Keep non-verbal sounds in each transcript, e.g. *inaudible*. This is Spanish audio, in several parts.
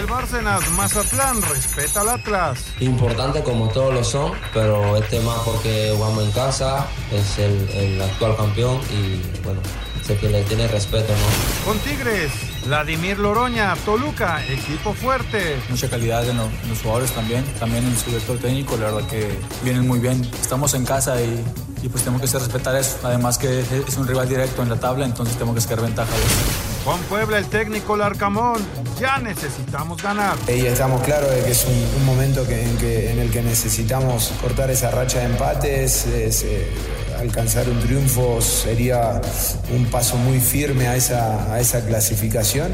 Joel Bárcenas, Mazatlán, respeta al Atlas. Importante como todos lo son, pero este más porque jugamos en casa, es el, el actual campeón y bueno, sé que le tiene respeto, ¿no? Con Tigres, Vladimir Loroña, Toluca, equipo fuerte. Mucha calidad en, los jugadores también, también en su director técnico, la verdad que vienen muy bien. Estamos en casa y, y pues tenemos que respetar eso. Además que es un rival directo en la tabla, entonces tenemos que sacar ventaja de eso. Juan Puebla, el técnico Larcamón, ya necesitamos ganar. Y estamos claros de que es un, momento en, el que necesitamos cortar esa racha de empates. Eh, alcanzar un triunfo sería un paso muy firme a esa, a esa clasificación.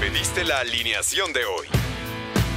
Pediste la alineación de hoy.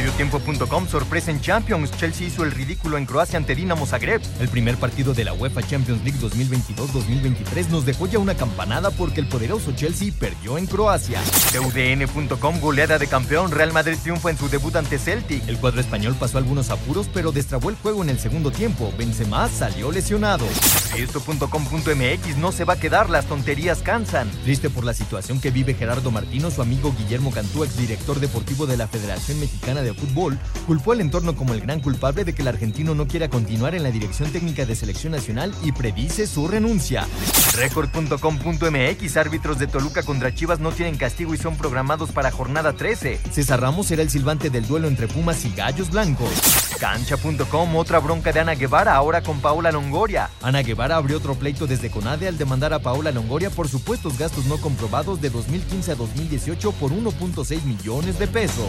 Mediotiempo.com sorpresa en Champions. Chelsea hizo el ridículo en Croacia ante Dinamo Zagreb. El primer partido de la UEFA Champions League 2022-2023 nos dejó ya una campanada porque el poderoso Chelsea perdió en Croacia. UDN.com goleada de campeón. Real Madrid triunfa en su debut ante Celtic. El cuadro español pasó algunos apuros pero destrabó el juego en el segundo tiempo. Benzema salió lesionado. Esto.com.mx no se va a quedar, las tonterías cansan. Triste por la situación que vive Gerardo Martino, su amigo Guillermo Cantú, director deportivo de la Federación Mexicana de fútbol, culpó al entorno como el gran culpable de que el argentino no quiera continuar en la dirección técnica de selección nacional y predice su renuncia. Record.com.mx Árbitros de Toluca contra Chivas no tienen castigo y son programados para jornada 13. César Ramos será el silbante del duelo entre Pumas y Gallos Blancos. Cancha.com Otra bronca de Ana Guevara, ahora con Paola Longoria. Ana Guevara abrió otro pleito desde CONADE al demandar a Paola Longoria por supuestos gastos no comprobados de 2015 a 2018 por 1.6 millones de pesos.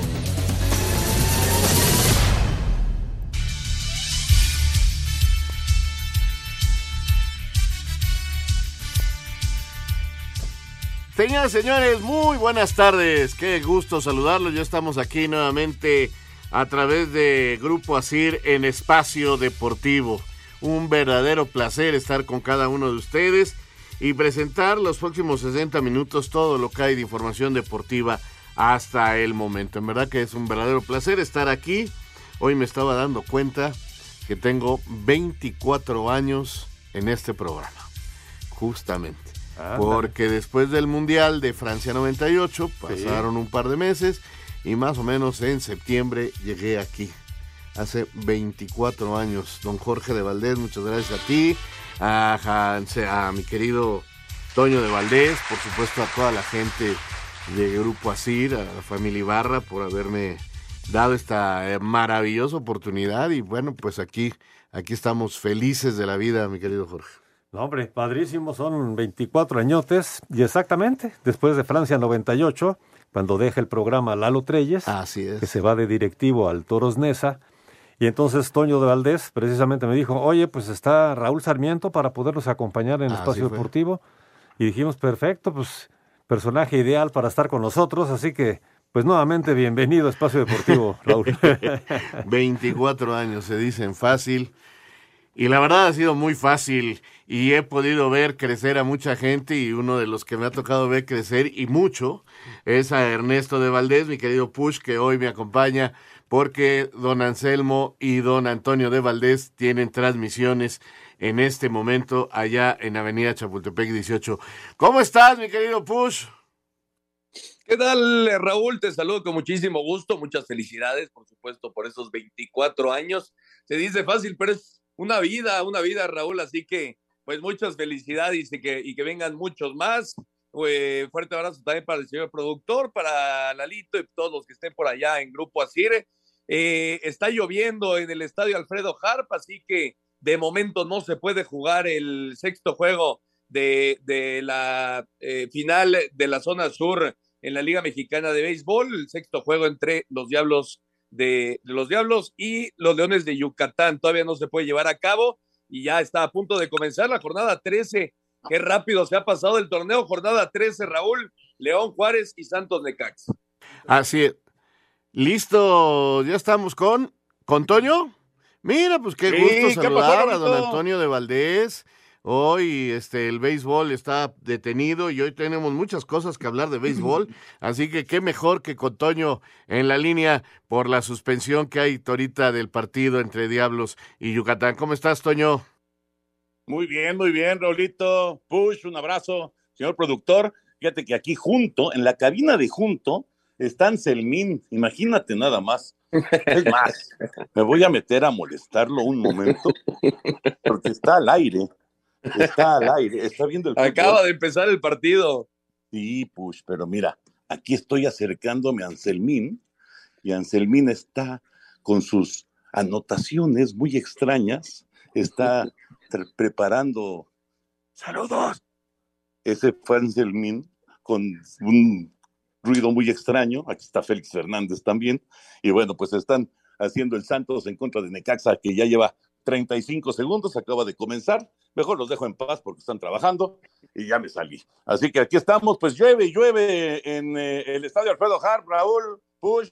Señoras y señores, muy buenas tardes. Qué gusto saludarlos. Ya estamos aquí nuevamente a través de Grupo Asir en Espacio Deportivo. Un verdadero placer estar con cada uno de ustedes y presentar los próximos 60 minutos todo lo que hay de información deportiva hasta el momento. En verdad que es un verdadero placer estar aquí. Hoy me estaba dando cuenta que tengo 24 años en este programa. Justamente. Porque después del Mundial de Francia 98 pasaron un par de meses y más o menos en septiembre llegué aquí. Hace 24 años. Don Jorge de Valdés, muchas gracias a ti, a, a mi querido Toño de Valdés, por supuesto a toda la gente de Grupo Asir, a la familia Ibarra por haberme dado esta eh, maravillosa oportunidad y bueno, pues aquí, aquí estamos felices de la vida, mi querido Jorge. No, hombre, padrísimo, son 24 añotes y exactamente después de Francia 98, cuando deja el programa Lalo Treyes, Así es. que se va de directivo al Toros Nesa, y entonces Toño de Valdés precisamente me dijo, oye, pues está Raúl Sarmiento para poderlos acompañar en el espacio deportivo, y dijimos, perfecto, pues personaje ideal para estar con nosotros, así que pues nuevamente bienvenido a Espacio Deportivo, Raúl. *laughs* 24 años, se dicen fácil. Y la verdad ha sido muy fácil y he podido ver crecer a mucha gente y uno de los que me ha tocado ver crecer y mucho es a Ernesto de Valdés, mi querido Push, que hoy me acompaña porque don Anselmo y don Antonio de Valdés tienen transmisiones en este momento allá en Avenida Chapultepec 18. ¿Cómo estás, mi querido Push? ¿Qué tal, Raúl? Te saludo con muchísimo gusto, muchas felicidades, por supuesto, por esos 24 años. Se dice fácil, pero es una vida, una vida, Raúl. Así que, pues muchas felicidades y que, y que vengan muchos más. Eh, fuerte abrazo también para el señor productor, para Lalito y todos los que estén por allá en Grupo Asire. Eh, está lloviendo en el estadio Alfredo Harp, así que de momento no se puede jugar el sexto juego de, de la eh, final de la zona sur en la Liga Mexicana de Béisbol, el sexto juego entre los Diablos de, los Diablos y los Leones de Yucatán. Todavía no se puede llevar a cabo y ya está a punto de comenzar la jornada 13. Qué rápido se ha pasado el torneo. Jornada 13, Raúl, León Juárez y Santos Necax. Así es. Listo, ya estamos con, con Toño. Mira, pues qué gusto saludar a don Antonio de Valdés. Hoy este, el béisbol está detenido y hoy tenemos muchas cosas que hablar de béisbol, *laughs* así que qué mejor que con Toño en la línea por la suspensión que hay ahorita del partido entre Diablos y Yucatán. ¿Cómo estás, Toño? Muy bien, muy bien, Raulito. Push, un abrazo, señor productor. Fíjate que aquí junto, en la cabina de junto, está Anselmín. Imagínate nada más. Es más, *laughs* me voy a meter a molestarlo un momento, porque está al aire. Está al aire, está viendo el Acaba de empezar el partido. Sí, push, pero mira, aquí estoy acercándome a Anselmín y Anselmín está con sus anotaciones muy extrañas, está preparando saludos. Ese fue Anselmín con un ruido muy extraño. Aquí está Félix Fernández también. Y bueno, pues están haciendo el Santos en contra de Necaxa, que ya lleva 35 segundos, acaba de comenzar. Mejor los dejo en paz porque están trabajando y ya me salí. Así que aquí estamos, pues llueve llueve en eh, el estadio Alfredo Harp, Raúl, Push.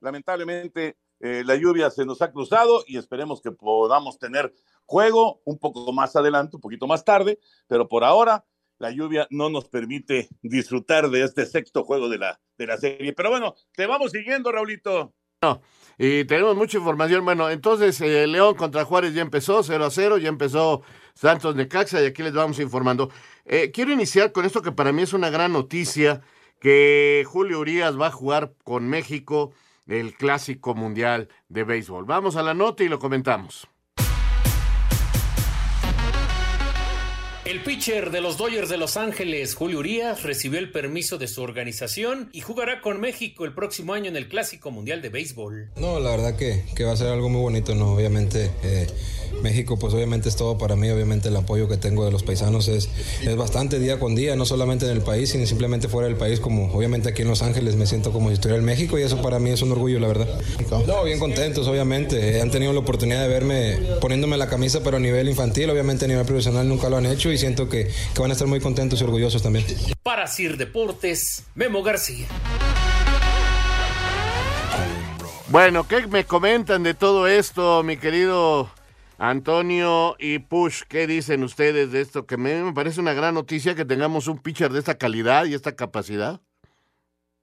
Lamentablemente eh, la lluvia se nos ha cruzado y esperemos que podamos tener juego un poco más adelante, un poquito más tarde, pero por ahora la lluvia no nos permite disfrutar de este sexto juego de la, de la serie. Pero bueno, te vamos siguiendo, Raulito. No, y tenemos mucha información. Bueno, entonces eh, León contra Juárez ya empezó, 0 a 0, ya empezó Santos Necaxa y aquí les vamos informando. Eh, quiero iniciar con esto que para mí es una gran noticia, que Julio Urias va a jugar con México el Clásico Mundial de Béisbol. Vamos a la nota y lo comentamos. El pitcher de los Dodgers de Los Ángeles, Julio Urias, recibió el permiso de su organización y jugará con México el próximo año en el Clásico Mundial de Béisbol. No, la verdad que, que va a ser algo muy bonito, ¿no? Obviamente eh, México pues obviamente es todo para mí, obviamente el apoyo que tengo de los paisanos es, es bastante día con día, no solamente en el país, sino simplemente fuera del país, como obviamente aquí en Los Ángeles me siento como si estuviera en México y eso para mí es un orgullo, la verdad. No, bien contentos, obviamente, han tenido la oportunidad de verme poniéndome la camisa, pero a nivel infantil, obviamente a nivel profesional nunca lo han hecho y siento que, que van a estar muy contentos y orgullosos también. Para Sir Deportes, Memo García. Bueno, ¿qué me comentan de todo esto, mi querido Antonio y Push? ¿Qué dicen ustedes de esto? Que me, me parece una gran noticia que tengamos un pitcher de esta calidad y esta capacidad.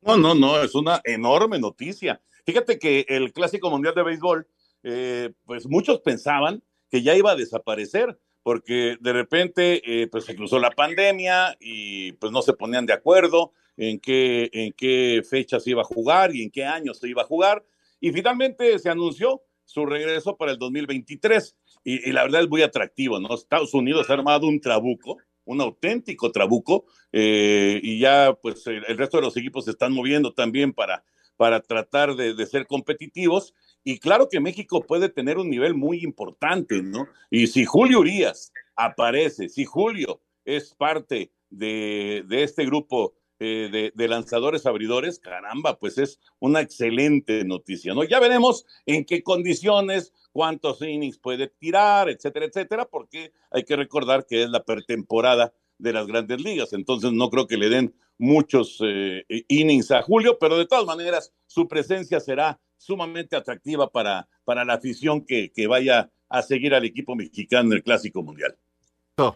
No, no, no, es una enorme noticia. Fíjate que el Clásico Mundial de Béisbol, eh, pues muchos pensaban que ya iba a desaparecer porque de repente eh, pues se cruzó la pandemia y pues no se ponían de acuerdo en qué, en qué fecha se iba a jugar y en qué año se iba a jugar. Y finalmente se anunció su regreso para el 2023 y, y la verdad es muy atractivo, ¿no? Estados Unidos ha armado un trabuco, un auténtico trabuco eh, y ya pues el, el, resto de los equipos se están moviendo también para, para tratar de, de ser competitivos y claro que México puede tener un nivel muy importante, ¿no? Y si Julio Urias aparece, si Julio es parte de, de este grupo eh, de, lanzadores abridores, caramba, pues es una excelente noticia, ¿no? Ya veremos en qué condiciones, cuántos innings puede tirar, etcétera, etcétera, porque hay que recordar que es la pretemporada de las grandes ligas, entonces no creo que le den muchos eh, innings a Julio, pero de todas maneras su presencia será sumamente atractiva para, para la afición que, que vaya a seguir al equipo mexicano en el Clásico Mundial.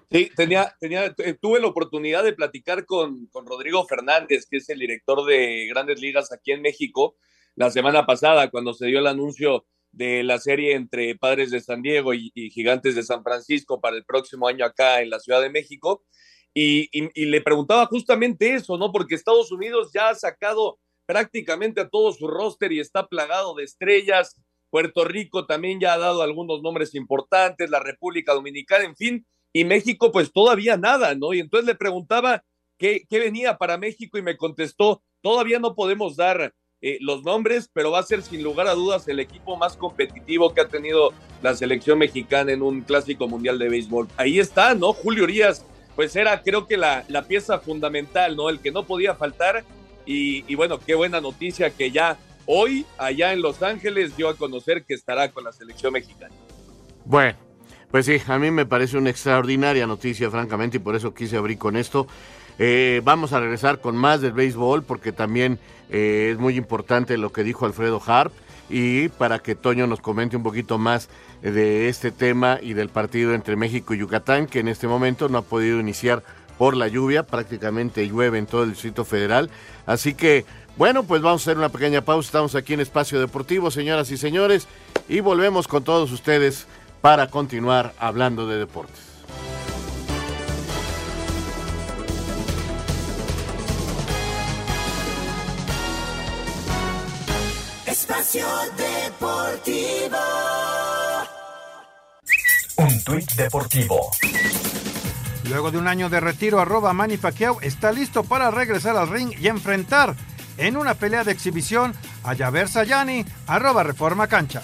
Sí, tenía, tenía, tuve la oportunidad de platicar con, con Rodrigo Fernández, que es el director de Grandes Ligas aquí en México, la semana pasada, cuando se dio el anuncio de la serie entre Padres de San Diego y, y Gigantes de San Francisco para el próximo año acá en la Ciudad de México. Y, y, y, le preguntaba justamente eso, ¿no? Porque Estados Unidos ya ha sacado prácticamente a todo su roster y está plagado de estrellas. Puerto Rico también ya ha dado algunos nombres importantes, la República Dominicana, en fin, y México pues todavía nada, ¿no? Y entonces le preguntaba qué, qué venía para México y me contestó, todavía no podemos dar eh, los nombres, pero va a ser sin lugar a dudas el equipo más competitivo que ha tenido la selección mexicana en un clásico mundial de béisbol. Ahí está, ¿no? Julio Urias, pues era creo que la, la pieza fundamental, ¿no? El que no podía faltar y, bueno, qué buena noticia que ya hoy allá en Los Ángeles dio a conocer que estará con la selección mexicana. Bueno, pues sí, a mí me parece una extraordinaria noticia, francamente, y por eso quise abrir con esto. Eh, vamos a regresar con más del béisbol porque también eh, es muy importante lo que dijo Alfredo Harp y para que Toño nos comente un poquito más de este tema y del partido entre México y Yucatán, que en este momento no ha podido iniciar por la lluvia, prácticamente llueve en todo el Distrito Federal. Así que, bueno, pues vamos a hacer una pequeña pausa. Estamos aquí en Espacio Deportivo, señoras y señores, y volvemos con todos ustedes para continuar hablando de deportes. Espacio Deportivo. Un tuit deportivo. Luego de un año de retiro, arroba Manny Pacquiao está listo para regresar al ring y enfrentar en una pelea de exhibición a Javer Sayani, arroba Reforma Cancha.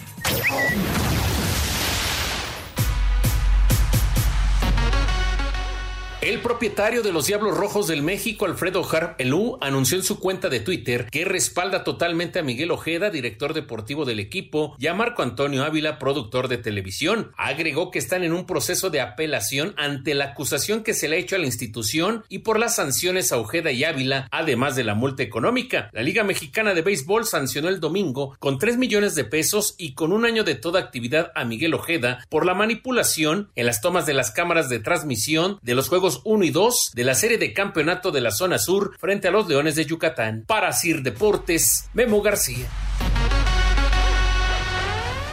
El propietario de los Diablos Rojos del México, Alfredo Harp Elú, anunció en su cuenta de Twitter que respalda totalmente a Miguel Ojeda, director deportivo del equipo, y a Marco Antonio Ávila, productor de televisión. Agregó que están en un proceso de apelación ante la acusación que se le ha hecho a la institución y por las sanciones a Ojeda y Ávila, además de la multa económica. La Liga Mexicana de Béisbol sancionó el domingo con 3 millones de pesos y con un año de toda actividad a Miguel Ojeda por la manipulación en las tomas de las cámaras de transmisión de los Juegos 1 y 2 de la serie de campeonato de la zona sur frente a los Leones de Yucatán. Para Sir Deportes, Memo García.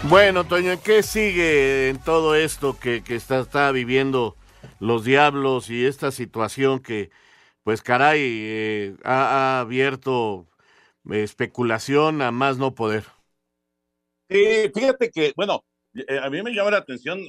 Bueno, Toño, ¿qué sigue en todo esto que, está, está, viviendo los Diablos y esta situación que, pues caray, eh, ha, abierto eh, especulación a más no poder? fíjate que, bueno, eh, a mí me llama la atención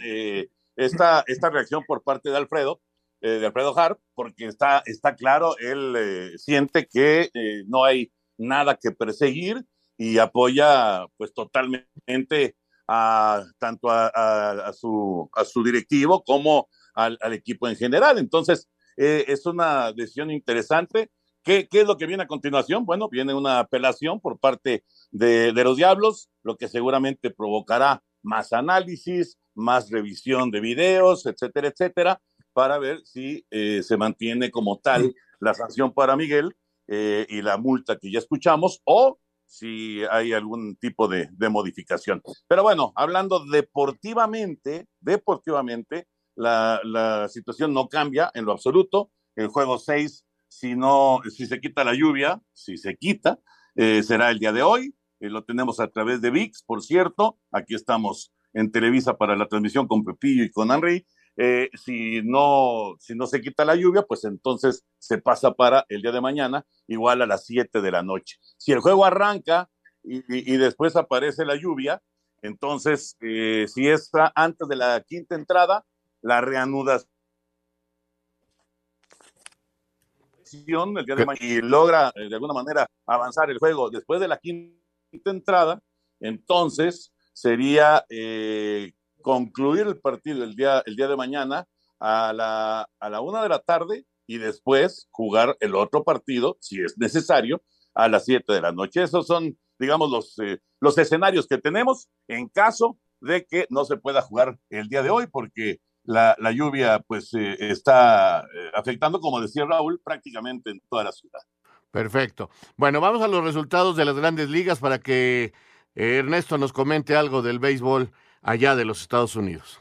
esta, esta reacción por parte de Alfredo, eh, de Alfredo Hart, porque está, está claro, él eh, siente que eh, no hay nada que perseguir y apoya pues totalmente a tanto a, su, a su directivo como al, equipo en general. Entonces, es una decisión interesante. ¿Qué, ¿Qué, es lo que viene a continuación? Bueno, viene una apelación por parte de, de los Diablos, lo que seguramente provocará más análisis, más revisión de videos, etcétera, etcétera para ver si eh, se mantiene como tal la sanción para Miguel eh, y la multa que ya escuchamos o si hay algún tipo de, modificación. Pero bueno, hablando deportivamente, deportivamente, la, situación no cambia en lo absoluto. El juego 6, si no, si se quita la lluvia, si se quita, eh, será el día de hoy. lo tenemos a través de VIX, por cierto. Aquí estamos en Televisa para la transmisión con Pepillo y con Henry. Eh, si, no, si no se quita la lluvia, pues entonces se pasa para el día de mañana, igual a las 7 de la noche. Si el juego arranca y, después aparece la lluvia, entonces, eh, si está antes de la quinta entrada, la reanudación el día de mañana y logra eh, de alguna manera avanzar el juego después de la quinta entrada, entonces sería concluir el partido el día, el día de mañana a la, a la una de la tarde y después jugar el otro partido, si es necesario, a las siete de la noche. Esos son, digamos, los, eh, los escenarios que tenemos en caso de que no se pueda jugar el día de hoy, porque la, lluvia pues eh, está eh, afectando, como decía Raúl, prácticamente en toda la ciudad. Perfecto. Bueno, vamos a los resultados de las grandes ligas para que Ernesto nos comente algo del béisbol allá de los Estados Unidos.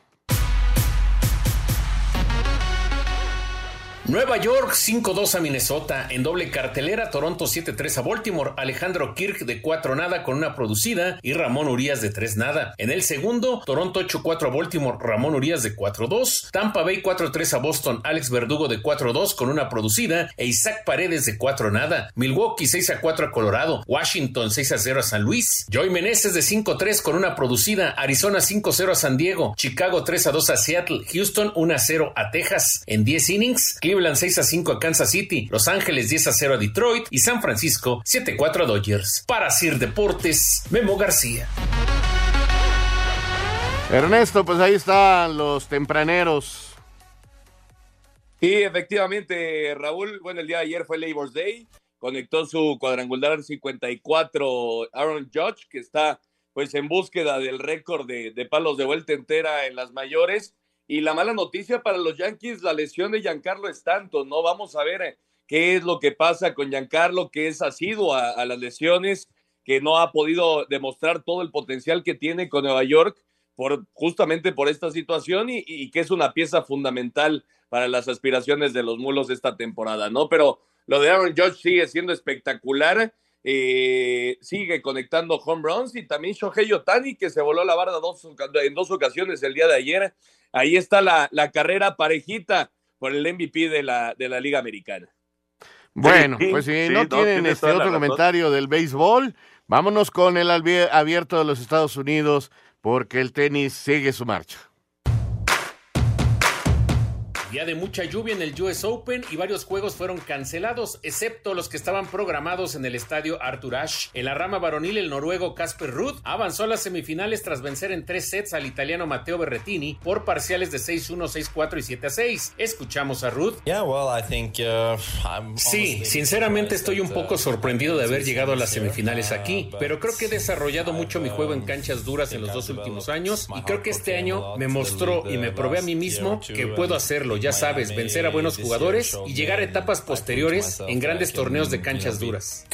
Nueva York 5-2 a Minnesota. En doble cartelera, Toronto 7-3 a Baltimore. Alejandro Kirk de 4 nada con una producida y Ramón Urias de 3 nada. En el segundo, Toronto 8-4 a Baltimore. Ramón Urias de 4-2. Tampa Bay 4-3 a Boston. Alex Verdugo de 4-2 con una producida e Isaac Paredes de 4 nada. Milwaukee 6-4 a Colorado. Washington 6-0 a San Luis. Joy Meneses de 5-3 con una producida. Arizona 5-0 a San Diego. Chicago 3-2 a Seattle. Houston 1-0 a Texas. En 10 innings, Cleveland 6 a 5 a Kansas City, Los Ángeles 10 a 0 a Detroit y San Francisco 7 a 4 a Dodgers. Para Sir Deportes, Memo García. Ernesto, pues ahí están los tempraneros. Y efectivamente, Raúl, bueno, el día de ayer fue Labor Day conectó su cuadrangular 54 Aaron Judge, que está pues en búsqueda del récord de, de, palos de vuelta entera en las mayores. Y la mala noticia para los Yankees, la lesión de Giancarlo Stanton, ¿no? Vamos a ver qué es lo que pasa con Giancarlo, que es asiduo a, las lesiones, que no ha podido demostrar todo el potencial que tiene con Nueva York por, justamente por esta situación y, y, que es una pieza fundamental para las aspiraciones de los mulos esta temporada, ¿no? Pero lo de Aaron Judge sigue siendo espectacular, eh, sigue conectando home runs y también Shohei Otani que se voló la barda dos, en dos ocasiones el día de ayer. Ahí está la, la carrera parejita por el MVP de la, de la Liga Americana. Bueno, pues si sí, no, no tienen este otro comentario del béisbol, vámonos con el abierto de los Estados Unidos porque el tenis sigue su marcha. Día de mucha lluvia en el US Open y varios juegos fueron cancelados, excepto los que estaban programados en el estadio Arthur Ashe. En la rama varonil, el noruego Casper Ruud avanzó a las semifinales tras vencer en tres sets al italiano Matteo Berrettini por parciales de 6-1, 6-4 y 7-6. Escuchamos a Ruud. Uh, sí, sinceramente estoy un poco sorprendido de haber llegado a las semifinales aquí, pero creo que he desarrollado mucho mi juego en canchas duras en los dos últimos años y creo que este año me mostró y me probé a mí mismo que puedo hacerlo ya sabes, vencer a buenos jugadores y llegar a etapas posteriores en grandes torneos de canchas duras.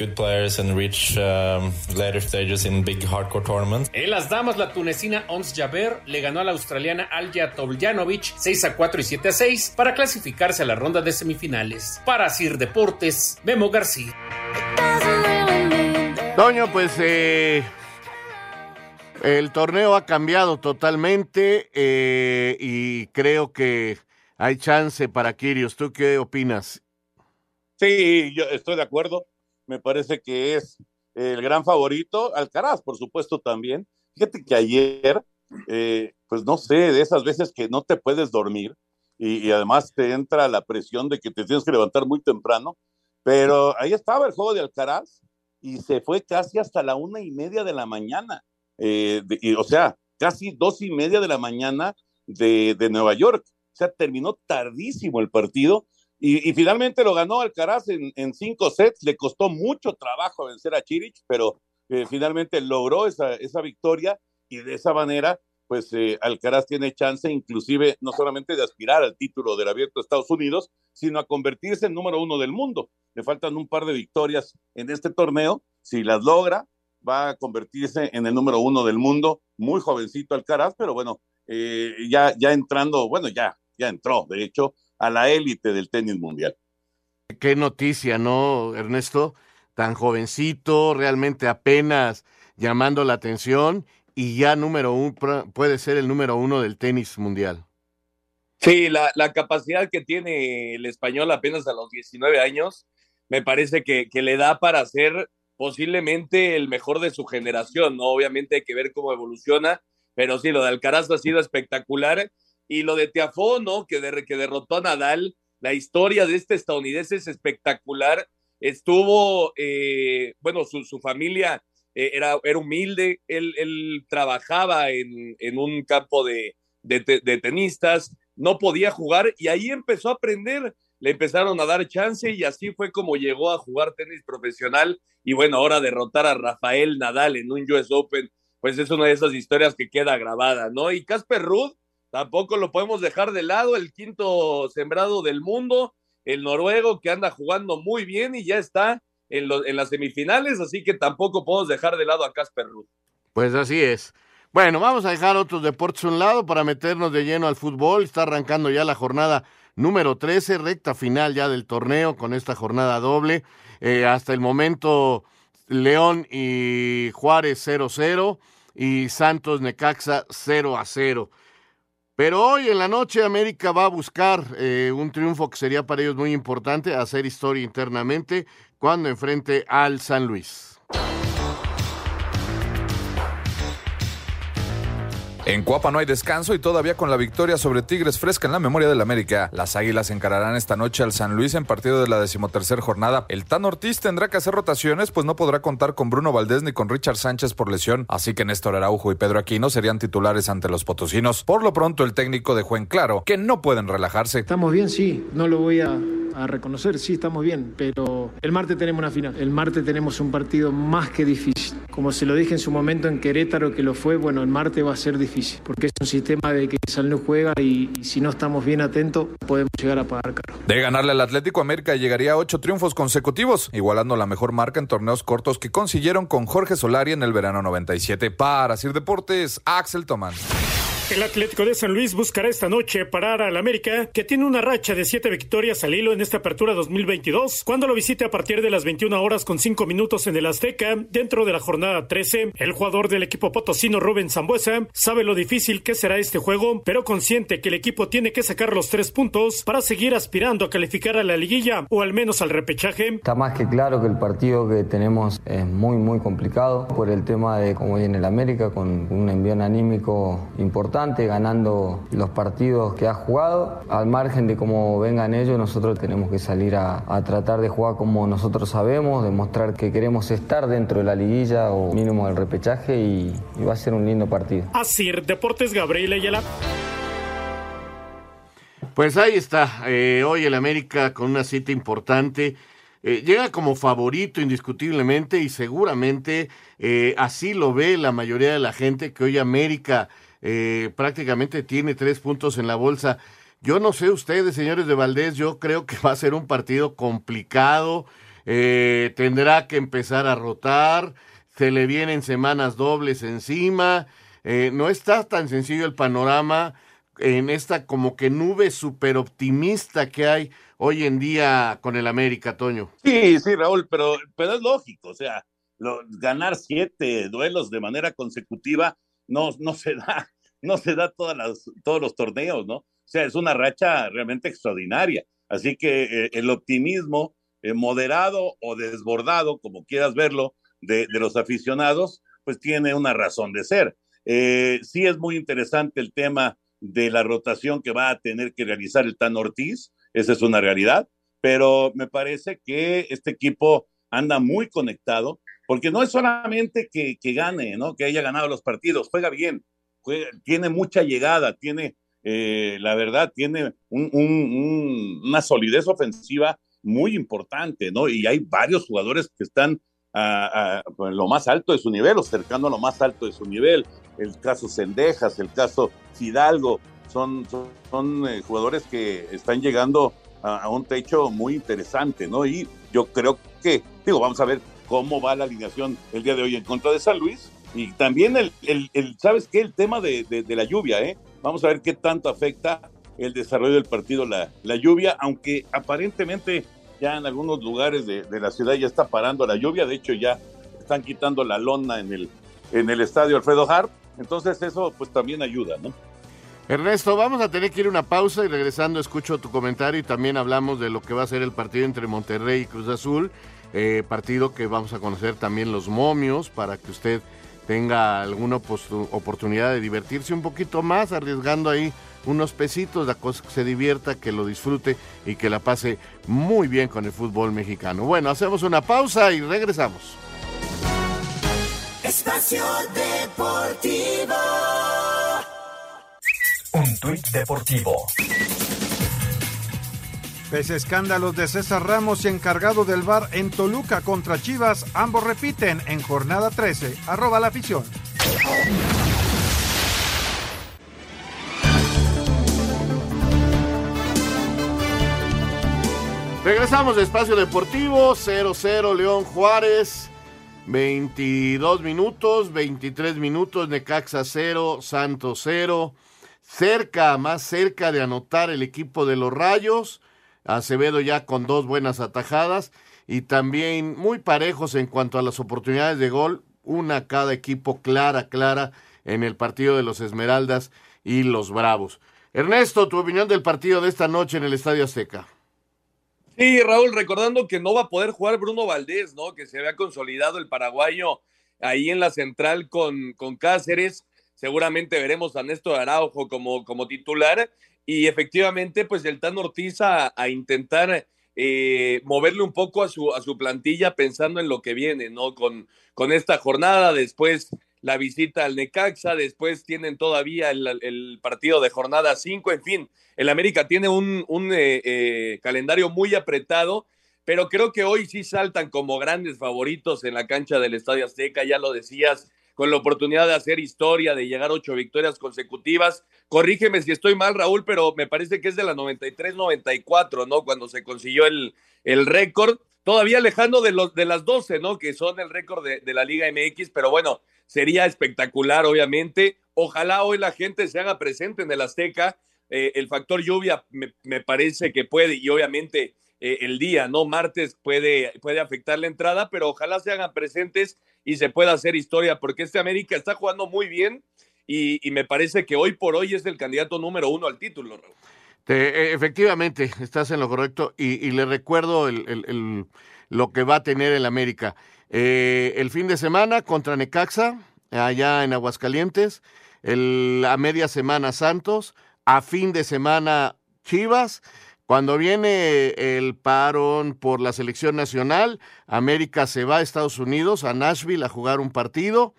En las damas, la tunecina Ons Jaber le ganó a la australiana Alja Toljanovic 6 a 4 y 7 a 6 para clasificarse a la ronda de semifinales. Para Sir Deportes, Memo García. Toño, pues eh, el torneo ha cambiado totalmente eh, y creo que hay chance para Kirios. ¿Tú qué opinas? Sí, yo estoy de acuerdo. Me parece que es el gran favorito. Alcaraz, por supuesto, también. Fíjate que ayer, eh, pues no sé, de esas veces que no te puedes dormir y, además te entra la presión de que te tienes que levantar muy temprano, pero ahí estaba el juego de Alcaraz y se fue casi hasta la una y media de la mañana. Eh, y, o sea, casi dos y media de la mañana de, de Nueva York. O sea, terminó tardísimo el partido y, finalmente lo ganó Alcaraz en, en, cinco sets. Le costó mucho trabajo vencer a Chirich, pero eh, finalmente logró esa, esa, victoria y de esa manera, pues eh, Alcaraz tiene chance inclusive no solamente de aspirar al título del abierto de Estados Unidos, sino a convertirse en número uno del mundo. Le faltan un par de victorias en este torneo. Si las logra, va a convertirse en el número uno del mundo. Muy jovencito Alcaraz, pero bueno, eh, ya, ya entrando, bueno, ya ya entró, de hecho, a la élite del tenis mundial. Qué noticia, ¿no, Ernesto? Tan jovencito, realmente apenas llamando la atención y ya número uno, puede ser el número uno del tenis mundial. Sí, la, la, capacidad que tiene el español apenas a los 19 años, me parece que, que, le da para ser posiblemente el mejor de su generación, ¿no? Obviamente hay que ver cómo evoluciona, pero sí, lo de Alcaraz ha sido espectacular y lo de Tiafó, ¿no? Que, que derrotó a Nadal. La historia de este estadounidense es espectacular. Estuvo, eh, bueno, su, su familia eh, era, era, humilde. Él, él trabajaba en, en, un campo de, de, de, tenistas. No podía jugar y ahí empezó a aprender. Le empezaron a dar chance y así fue como llegó a jugar tenis profesional. Y bueno, ahora derrotar a Rafael Nadal en un US Open, pues es una de esas historias que queda grabada, ¿no? Y Casper Ruud, tampoco lo podemos dejar de lado, el quinto sembrado del mundo, el noruego que anda jugando muy bien y ya está en, en las semifinales, así que tampoco podemos dejar de lado a Casper Ruth. Pues así es. Bueno, vamos a dejar otros deportes a un lado para meternos de lleno al fútbol. Está arrancando ya la jornada número 13, recta final ya del torneo con esta jornada doble. Eh, hasta el momento, León y Juárez 0-0 y Santos Necaxa 0 a 0. Pero hoy en la noche América va a buscar eh, un triunfo que sería para ellos muy importante, hacer historia internamente cuando enfrente al San Luis. En Cuapa no hay descanso y todavía con la victoria sobre Tigres fresca en la memoria del América. Las Águilas encararán esta noche al San Luis en partido de la decimotercer jornada. El Tan Ortiz tendrá que hacer rotaciones, pues no podrá contar con Bruno Valdés ni con Richard Sánchez por lesión. Así que Néstor Araujo y Pedro Aquino serían titulares ante los potosinos. Por lo pronto, el técnico dejó en claro que no pueden relajarse. Estamos bien, sí. No lo voy a a reconocer, sí, estamos bien, pero el martes tenemos una final, el martes tenemos un partido más que difícil. Como se lo dije en su momento en Querétaro que lo fue, bueno, el martes va a ser difícil, porque es un sistema de que San Luis juega y, si no estamos bien atentos podemos llegar a pagar caro. De ganarle al Atlético América llegaría a ocho triunfos consecutivos, igualando la mejor marca en torneos cortos que consiguieron con Jorge Solari en el verano 97. Para Sir Deportes, Axel Tomán. El Atlético de San Luis buscará esta noche parar al América, que tiene una racha de siete victorias al hilo en esta apertura 2022, cuando lo visite a partir de las 21 horas con 5 minutos en el Azteca, dentro de la jornada 13. El jugador del equipo potosino Rubén Zambuesa sabe lo difícil que será este juego, pero consciente que el equipo tiene que sacar los tres puntos para seguir aspirando a calificar a la liguilla o al menos al repechaje. Está más que claro que el partido que tenemos es muy muy complicado por el tema de cómo viene el América con un envío anímico importante ganando los partidos que ha jugado. Al margen de cómo vengan ellos, nosotros tenemos que salir a, tratar de jugar como nosotros sabemos, demostrar que queremos estar dentro de la liguilla o mínimo del repechaje y, va a ser un lindo partido. Así, Deportes Gabriel Ayala. Pues ahí está, eh, hoy el América con una cita importante. Eh, llega como favorito indiscutiblemente y seguramente eh, así lo ve la mayoría de la gente que hoy América eh, prácticamente tiene tres puntos en la bolsa. Yo no sé ustedes, señores de Valdés, yo creo que va a ser un partido complicado, eh, tendrá que empezar a rotar, se le vienen semanas dobles encima, eh, no está tan sencillo el panorama en esta como que nube súper optimista que hay hoy en día con el América, Toño. Sí, sí, Raúl, pero, pero es lógico, o sea, ganar siete duelos de manera consecutiva no, no se da, no se da todas las, todos los torneos, ¿no? O sea, es una racha realmente extraordinaria. Así que eh, el optimismo eh, moderado o desbordado, como quieras verlo, de, los aficionados, pues tiene una razón de ser. Eh, sí es muy interesante el tema de la rotación que va a tener que realizar el Tan Ortiz, esa es una realidad, pero me parece que este equipo anda muy conectado, porque no es solamente que, gane, ¿no? Que haya ganado los partidos, juega bien, tiene mucha llegada, tiene, eh, la verdad, tiene una solidez ofensiva muy importante, ¿no? Y hay varios jugadores que están a, lo más alto de su nivel o cercano a lo más alto de su nivel. El caso Sendejas, el caso Fidalgo, son, eh, jugadores que están llegando a, un techo muy interesante, ¿no? Y yo creo que, digo, vamos a ver cómo va la alineación el día de hoy en contra de San Luis. Y también el, el, ¿sabes qué? El tema de, de, la lluvia, ¿eh? Vamos a ver qué tanto afecta el desarrollo del partido la, la lluvia, aunque aparentemente ya en algunos lugares de, de, la ciudad ya está parando la lluvia, de hecho ya están quitando la lona en el, en el estadio Alfredo Hart, entonces eso pues también ayuda, ¿no? Ernesto, vamos a tener que ir una pausa y regresando escucho tu comentario y también hablamos de lo que va a ser el partido entre Monterrey y Cruz Azul eh, partido que vamos a conocer también los momios para que usted tenga alguna oportunidad de divertirse un poquito más, arriesgando ahí unos pesitos, la cosa que se divierta, que lo disfrute y que la pase muy bien con el fútbol mexicano. Bueno, hacemos una pausa y regresamos. Espacio Deportivo. Un tuit deportivo. Pese escándalos de César Ramos y encargado del bar en Toluca contra Chivas, ambos repiten en jornada 13. Arroba la afición. Regresamos de Espacio Deportivo, 0-0 León Juárez, 22 minutos, 23 minutos, Necaxa 0, Santos 0, cerca, más cerca de anotar el equipo de los Rayos, Acevedo ya con dos buenas atajadas y también muy parejos en cuanto a las oportunidades de gol, una cada equipo clara, clara en el partido de los Esmeraldas y los Bravos. Ernesto, tu opinión del partido de esta noche en el Estadio Azteca. Sí, Raúl, recordando que no va a poder jugar Bruno Valdés, ¿no? Que se había consolidado el paraguayo ahí en la central con, con Cáceres. Seguramente veremos a Néstor Araujo como, como titular. Y efectivamente, pues el Tan Ortiz a, intentar eh, moverle un poco a su, a su plantilla pensando en lo que viene, ¿no? Con, con esta jornada, después la visita al Necaxa, después tienen todavía el, partido de jornada 5, en fin, el América tiene un, eh, eh, calendario muy apretado, pero creo que hoy sí saltan como grandes favoritos en la cancha del Estadio Azteca, ya lo decías, con la oportunidad de hacer historia, de llegar a ocho victorias consecutivas. Corrígeme si estoy mal, Raúl, pero me parece que es de la 93-94, ¿no? Cuando se consiguió el, el récord, todavía alejando de, los, de las 12, ¿no? Que son el récord de, la Liga MX, pero bueno, sería espectacular, obviamente. Ojalá hoy la gente se haga presente en el Azteca. Eh, el factor lluvia me, parece que puede, y obviamente eh, el día, ¿no? Martes puede, puede afectar la entrada, pero ojalá se hagan presentes y se pueda hacer historia, porque este América está jugando muy bien y, me parece que hoy por hoy es el candidato número uno al título. E, efectivamente, estás en lo correcto y, le recuerdo lo que va a tener el América. Eh, el fin de semana contra Necaxa, allá en Aguascalientes, a media semana Santos, a fin de semana Chivas cuando viene el parón por la selección nacional, América se va a Estados Unidos, a Nashville, a jugar un partido.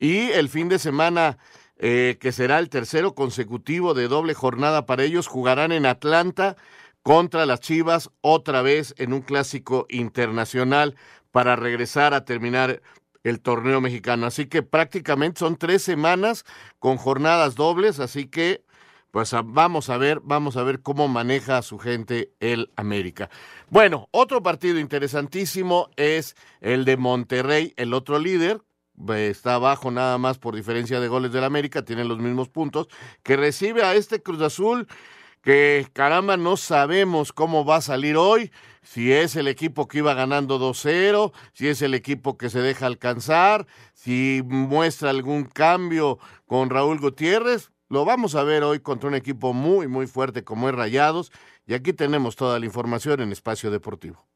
Y el fin de semana, eh, que será el tercero consecutivo de doble jornada para ellos, jugarán en Atlanta contra las Chivas otra vez en un clásico internacional para regresar a terminar el torneo mexicano. Así que prácticamente son tres semanas con jornadas dobles, así que pues vamos a ver, vamos a ver cómo maneja a su gente el América. Bueno, otro partido interesantísimo es el de Monterrey, el otro líder, está abajo nada más por diferencia de goles del América, tiene los mismos puntos, que recibe a este Cruz Azul que caramba no sabemos cómo va a salir hoy, si es el equipo que iba ganando 2-0, si es el equipo que se deja alcanzar, si muestra algún cambio con Raúl Gutiérrez, lo vamos a ver hoy contra un equipo muy, muy fuerte como es Rayados. Y aquí tenemos toda la información en Espacio Deportivo.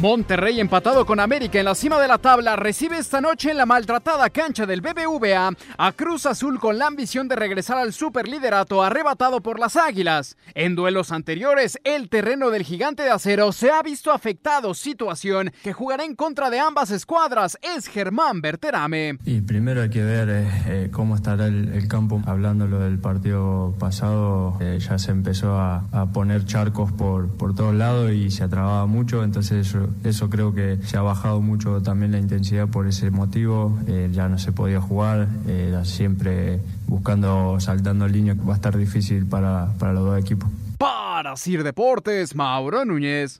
Monterrey empatado con América en la cima de la tabla recibe esta noche en la maltratada cancha del BBVA a Cruz Azul con la ambición de regresar al superliderato arrebatado por las Águilas. En duelos anteriores, el terreno del gigante de acero se ha visto afectado, situación que jugará en contra de ambas escuadras, es Germán Berterame. Y primero hay que ver eh, eh, cómo estará el, campo. Hablando lo del partido pasado, eh, ya se empezó a, poner charcos por, por todos lados y se atrababa mucho, entonces eso creo que se ha bajado mucho también la intensidad por ese motivo. Eh, ya no se podía jugar, eh, siempre buscando, saltando en línea, va a estar difícil para, para los dos equipos. Para Sir Deportes, Mauro Núñez.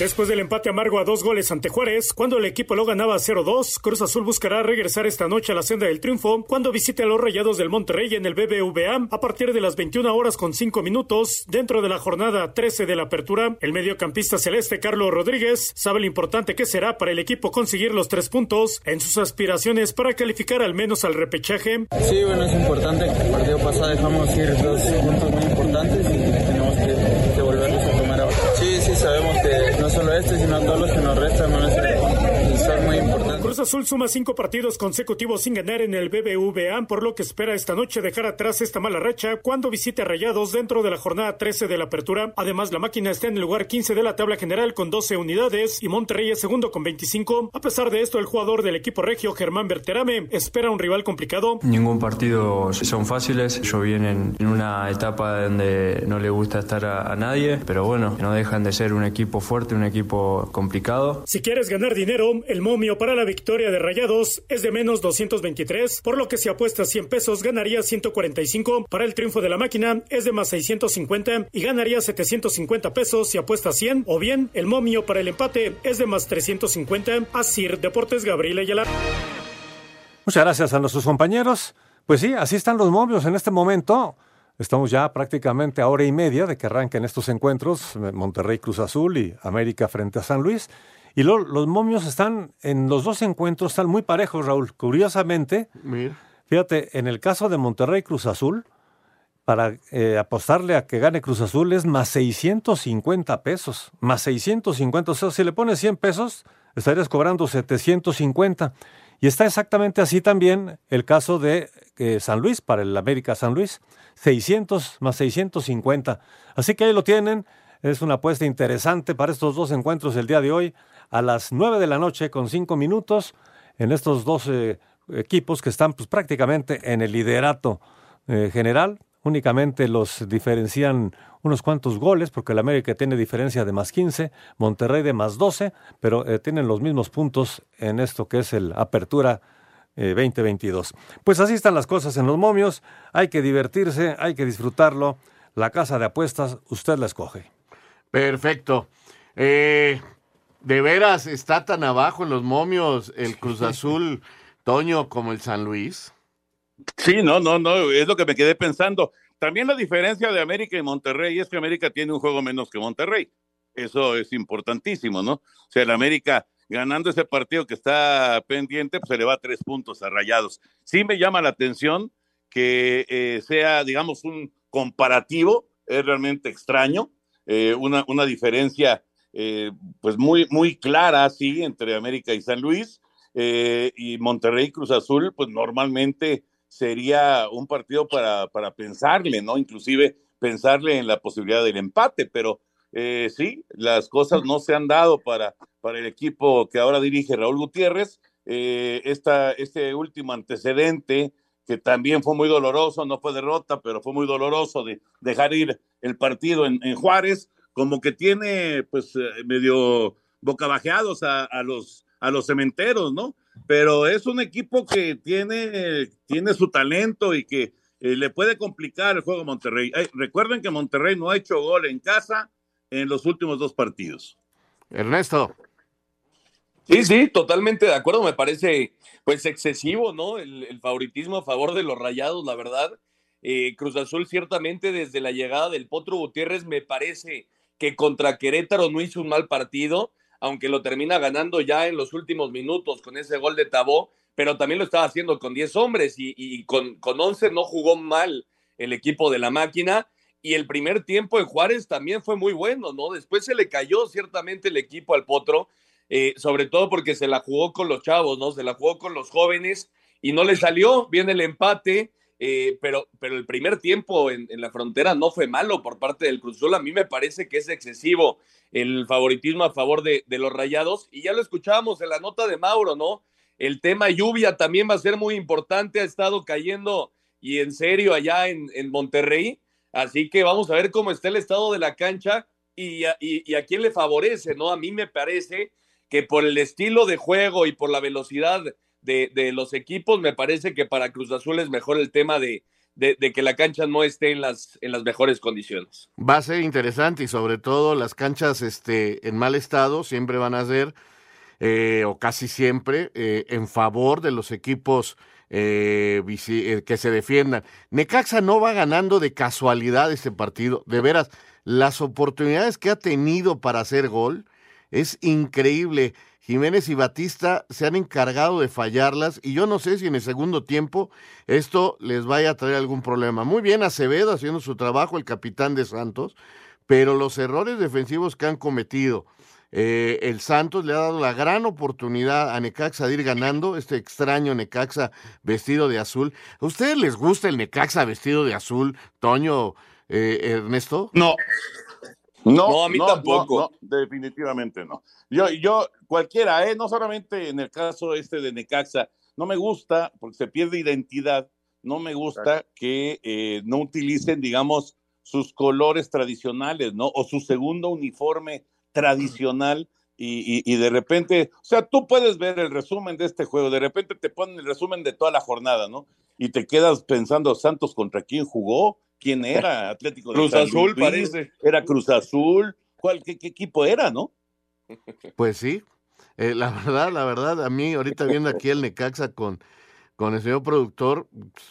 Después del empate amargo a dos goles ante Juárez, cuando el equipo lo ganaba 0-2, Cruz Azul buscará regresar esta noche a la senda del triunfo cuando visite a los Rayados del Monterrey en el BBVA a partir de las 21 horas con 5 minutos dentro de la jornada 13 de la apertura. El mediocampista celeste Carlos Rodríguez sabe lo importante que será para el equipo conseguir los tres puntos en sus aspiraciones para calificar al menos al repechaje. Sí, bueno, es importante. El partido pasado dejamos ir dos puntos muy importantes solo este, sino todos los que nos restan van a ser, muy importantes. Cruz Azul suma cinco partidos consecutivos sin ganar en el BBVA, por lo que espera esta noche dejar atrás esta mala racha cuando visite a Rayados dentro de la jornada 13 de la apertura. Además, la máquina está en el lugar 15 de la tabla general con 12 unidades y Monterrey es segundo con 25. A pesar de esto, el jugador del equipo regio, Germán Berterame, espera un rival complicado. Ningún partido son fáciles. Yo vienen en una etapa donde no le gusta estar a, a nadie, pero bueno, no dejan de ser un equipo fuerte, un equipo complicado. Si quieres ganar dinero, el momio para la victoria de Rayados es de menos 223, por lo que si apuestas 100 pesos ganaría 145. Para el triunfo de la máquina es de más 650 y ganaría 750 pesos si apuestas 100. O bien, el momio para el empate es de más 350. Así, Deportes Gabriel Ayala. Muchas gracias a nuestros compañeros. Pues sí, así están los momios en este momento. Estamos ya prácticamente a hora y media de que arranquen estos encuentros, Monterrey Cruz Azul y América frente a San Luis. Y los momios están, en los dos encuentros están muy parejos, Raúl. Curiosamente, fíjate, en el caso de Monterrey Cruz Azul, para eh, apostarle a que gane Cruz Azul es más 650 pesos, más 650. O sea, si le pones 100 pesos, estarías cobrando 750. Y está exactamente así también el caso de eh, San Luis, para el América San Luis. 600 más 650. Así que ahí lo tienen. Es una apuesta interesante para estos dos encuentros el día de hoy. A las 9 de la noche con 5 minutos en estos dos equipos que están pues, prácticamente en el liderato eh, general. Únicamente los diferencian unos cuantos goles, porque el América tiene diferencia de más 15, Monterrey de más 12, pero eh, tienen los mismos puntos en esto que es el Apertura 2022. Pues así están las cosas en los momios, hay que divertirse, hay que disfrutarlo. La casa de apuestas, usted la escoge. Perfecto. Eh, ¿De veras está tan abajo en los momios el Cruz Azul, Toño, como el San Luis? Sí, no, no, no, es lo que me quedé pensando. También la diferencia de América y Monterrey es que América tiene un juego menos que Monterrey. Eso es importantísimo, ¿no? O sea, el América ganando ese partido que está pendiente, pues se le va tres puntos a Rayados. Sí me llama la atención que eh, sea, digamos, un comparativo, es realmente extraño, eh, una, una, diferencia eh, pues muy, muy clara, sí, entre América y San Luis, y Monterrey Cruz Azul, pues normalmente sería un partido para, para pensarle, ¿no? Inclusive pensarle en la posibilidad del empate, pero eh, sí, las cosas no se han dado para, para el equipo que ahora dirige Raúl Gutiérrez. Eh, este último antecedente, que también fue muy doloroso, no fue derrota, pero fue muy doloroso de dejar ir el partido en, Juárez, como que tiene pues eh, medio bocabajeados a, a, los, a los cementeros, ¿no? Pero es un equipo que tiene, tiene su talento y que le puede complicar el juego a Monterrey. recuerden que Monterrey no ha hecho gol en casa en los últimos dos partidos. Ernesto. Sí, sí, totalmente de acuerdo. Me parece pues excesivo, ¿no? El, favoritismo a favor de los rayados, la verdad. Eh, Cruz Azul ciertamente desde la llegada del Potro Gutiérrez me parece que contra Querétaro no hizo un mal partido, aunque lo termina ganando ya en los últimos minutos con ese gol de Tabó, pero también lo estaba haciendo con 10 hombres y, con, con 11 no jugó mal el equipo de la máquina y el primer tiempo en Juárez también fue muy bueno, ¿no? Después se le cayó ciertamente el equipo al Potro, eh, sobre todo porque se la jugó con los chavos, ¿no? Se la jugó con los jóvenes y no le salió, bien el empate, eh, pero, pero el primer tiempo en, la frontera no fue malo por parte del Cruzul. A mí me parece que es excesivo el favoritismo a favor de, los rayados. Y ya lo escuchábamos en la nota de Mauro, ¿no? El tema lluvia también va a ser muy importante, ha estado cayendo y en serio allá en, en Monterrey. Así que vamos a ver cómo está el estado de la cancha y a, quién le favorece, ¿no? A mí me parece que por el estilo de juego y por la velocidad de, los equipos, me parece que para Cruz Azul es mejor el tema de, que la cancha no esté en las, en las mejores condiciones. Va a ser interesante y sobre todo las canchas este, en mal estado siempre van a ser, eh, o casi siempre, eh, en favor de los equipos eh, eh, que se defiendan. Necaxa no va ganando de casualidad este partido. De veras, las oportunidades que ha tenido para hacer gol es increíble. Jiménez y Batista se han encargado de fallarlas y yo no sé si en el segundo tiempo esto les vaya a traer algún problema. Muy bien Acevedo haciendo su trabajo, el capitán de Santos, pero los errores defensivos que han cometido, eh, el Santos le ha dado la gran oportunidad a Necaxa de ir ganando, este extraño Necaxa vestido de azul. ¿A ustedes les gusta el Necaxa vestido de azul, Toño, eh, Ernesto? No. No, a mí tampoco. definitivamente no. Yo, yo, cualquiera, ¿eh? no solamente en el caso este de Necaxa, no me gusta porque se pierde identidad, no me gusta que eh, no utilicen, digamos, sus colores tradicionales, ¿no? O su segundo uniforme tradicional y, de repente, o sea, tú puedes ver el resumen de este juego, de repente te ponen el resumen de toda la jornada, ¿no? Y te quedas pensando, Santos contra quién jugó, quién era, Atlético de Cruz Azul parece. Era Cruz Azul, ¿cuál, qué, equipo era, no? Pues sí, eh, la verdad, la verdad, a mí ahorita viendo aquí el Necaxa con, con el señor productor,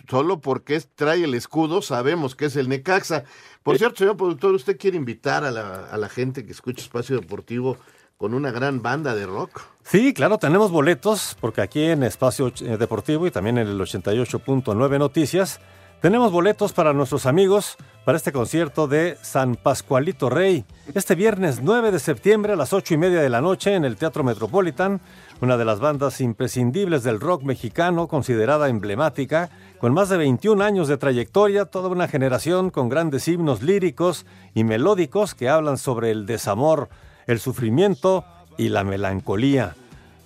solo porque trae el escudo sabemos que es el Necaxa. Por cierto, señor productor, ¿usted quiere invitar a la, a la gente que escucha Espacio Deportivo con una gran banda de rock? Sí, claro, tenemos boletos, porque aquí en Espacio eh, Deportivo y también en el 88.9 Noticias, tenemos boletos para nuestros amigos para este concierto de San Pascualito Rey. Este viernes 9 de septiembre a las 8 y media de la noche en el Teatro Metropolitan una de las bandas imprescindibles del rock mexicano, considerada emblemática, con más de 21 años de trayectoria, toda una generación con grandes himnos líricos y melódicos que hablan sobre el desamor, el sufrimiento y la melancolía.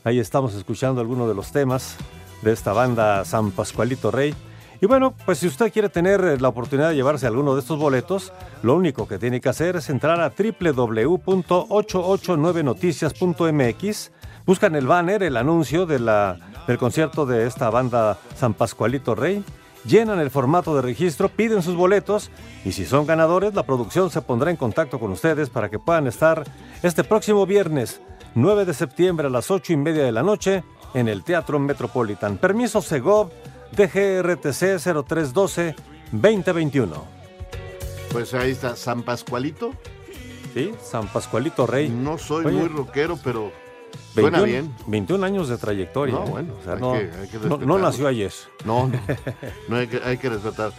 Ahí estamos escuchando algunos de los temas de esta banda San Pascualito Rey. Y bueno, pues si usted quiere tener la oportunidad de llevarse alguno de estos boletos, lo único que tiene que hacer es entrar a www.889noticias.mx, buscan el banner, el anuncio de la, del concierto de esta banda San Pascualito Rey, llenan el formato de registro, piden sus boletos y si son ganadores, la producción se pondrá en contacto con ustedes para que puedan estar este próximo viernes 9 de septiembre a las 8 y media de la noche en el Teatro Metropolitan. Permiso Segov DGRTC 0312-2021. Pues ahí está, San Pascualito. Sí, San Pascualito Rey. No soy muy rockero, pero suena bien. 21 años de trayectoria. No, ¿eh? bueno, no, nació ayer. No, no, no hay, que, hay que respetar.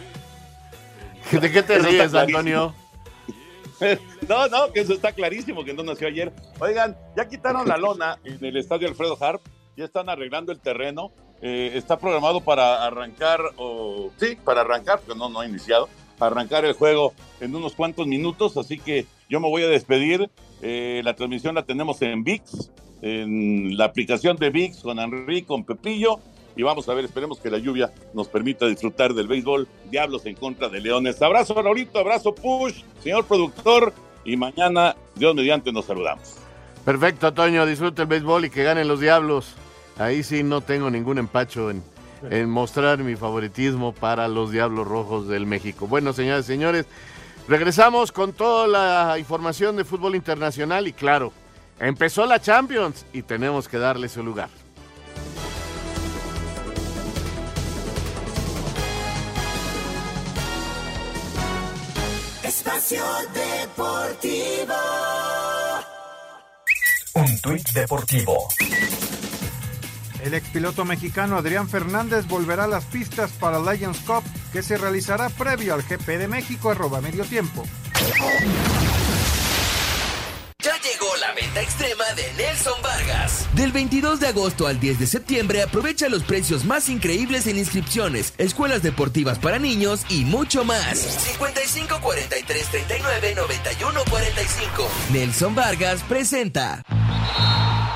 ¿De qué te ríes, Antonio? *laughs* No, no, que eso está clarísimo que no nació ayer. Oigan, ya quitaron la lona en el estadio Alfredo Harp, ya están arreglando el terreno eh, está programado para arrancar, sí, para arrancar, porque no, no ha iniciado, arrancar el juego en unos cuantos minutos, así que yo me voy a despedir. Eh, la transmisión la tenemos en VIX, en la aplicación de VIX con Henry, con Pepillo, y vamos a ver, esperemos que la lluvia nos permita disfrutar del béisbol. Diablos en contra de Leones. Abrazo, Raulito, abrazo, Push, señor productor, y mañana, Dios mediante, nos saludamos. Perfecto, Toño, disfrute el béisbol y que ganen los Diablos. Ahí sí no tengo ningún empacho en, mostrar mi favoritismo para los Diablos Rojos del México. Bueno, señores y señores, regresamos con toda la información de fútbol internacional y claro, empezó la Champions y tenemos que darle su lugar. Espacio Deportivo. Un tuit deportivo. El expiloto mexicano Adrián Fernández volverá a las pistas para Lions Cup que se realizará previo al GP de México arroba medio tiempo. Ya llegó la venta extrema de Nelson Vargas. Del 22 de agosto al 10 de septiembre aprovecha los precios más increíbles en inscripciones, escuelas deportivas para niños y mucho más. 55 43 39 91 45. Nelson Vargas presenta.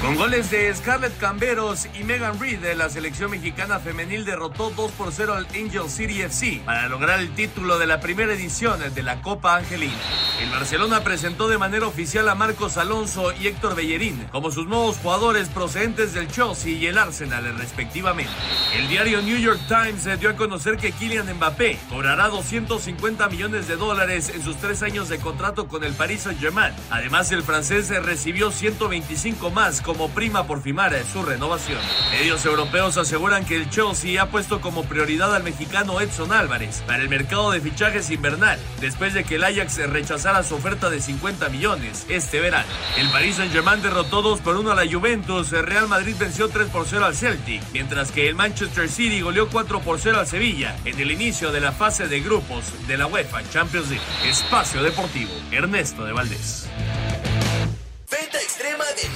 Con goles de Scarlett Camberos y Megan Reed, la selección mexicana femenil derrotó 2 por 0 al Angel City FC para lograr el título de la primera edición de la Copa Angelina. El Barcelona presentó de manera oficial a Marcos Alonso y Héctor Bellerín como sus nuevos jugadores procedentes del Chelsea y el Arsenal respectivamente. El diario New York Times dio a conocer que Kylian Mbappé cobrará 250 millones de dólares en sus tres años de contrato con el Paris Saint-Germain. Además, el francés recibió 125 más como prima por firmar su renovación. Medios europeos aseguran que el Chelsea ha puesto como prioridad al mexicano Edson Álvarez para el mercado de fichajes invernal, después de que el Ajax rechazara su oferta de 50 millones este verano. El Paris Saint-Germain derrotó 2 por 1 a la Juventus, el Real Madrid venció 3 por 0 al Celtic, mientras que el Manchester City goleó 4 por 0 al Sevilla en el inicio de la fase de grupos de la UEFA Champions League. Espacio Deportivo, Ernesto de Valdés.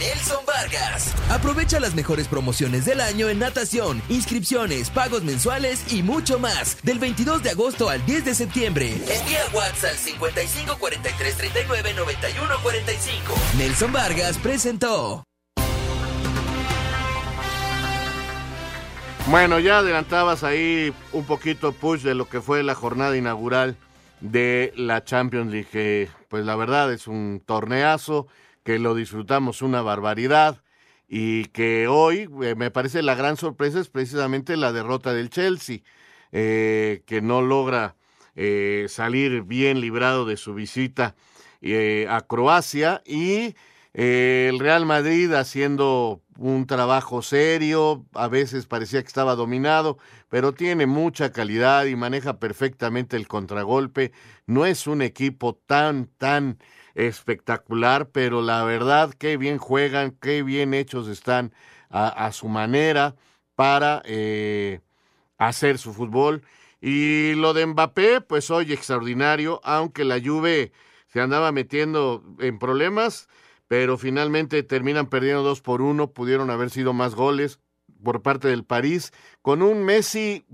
Nelson Vargas. Aprovecha las mejores promociones del año en natación, inscripciones, pagos mensuales y mucho más. Del 22 de agosto al 10 de septiembre. Envía WhatsApp 55 43 39 91 45. Nelson Vargas presentó. Bueno, ya adelantabas ahí un poquito push de lo que fue la jornada inaugural de la Champions League. Pues la verdad es un torneazo que lo disfrutamos una barbaridad y que hoy eh, me parece la gran sorpresa es precisamente la derrota del Chelsea, eh, que no logra eh, salir bien librado de su visita a Croacia y el Real Madrid haciendo un trabajo serio, a veces parecía que estaba dominado, pero tiene mucha calidad y maneja perfectamente el contragolpe. No es un equipo tan, tan espectacular, pero la verdad, qué bien juegan, qué bien hechos están a, su manera para eh, hacer su fútbol. Y lo de Mbappé, pues hoy extraordinario, aunque la Juve se andaba metiendo en problemas, pero finalmente terminan perdiendo dos por uno, pudieron haber sido más goles por parte del París, con un Messi,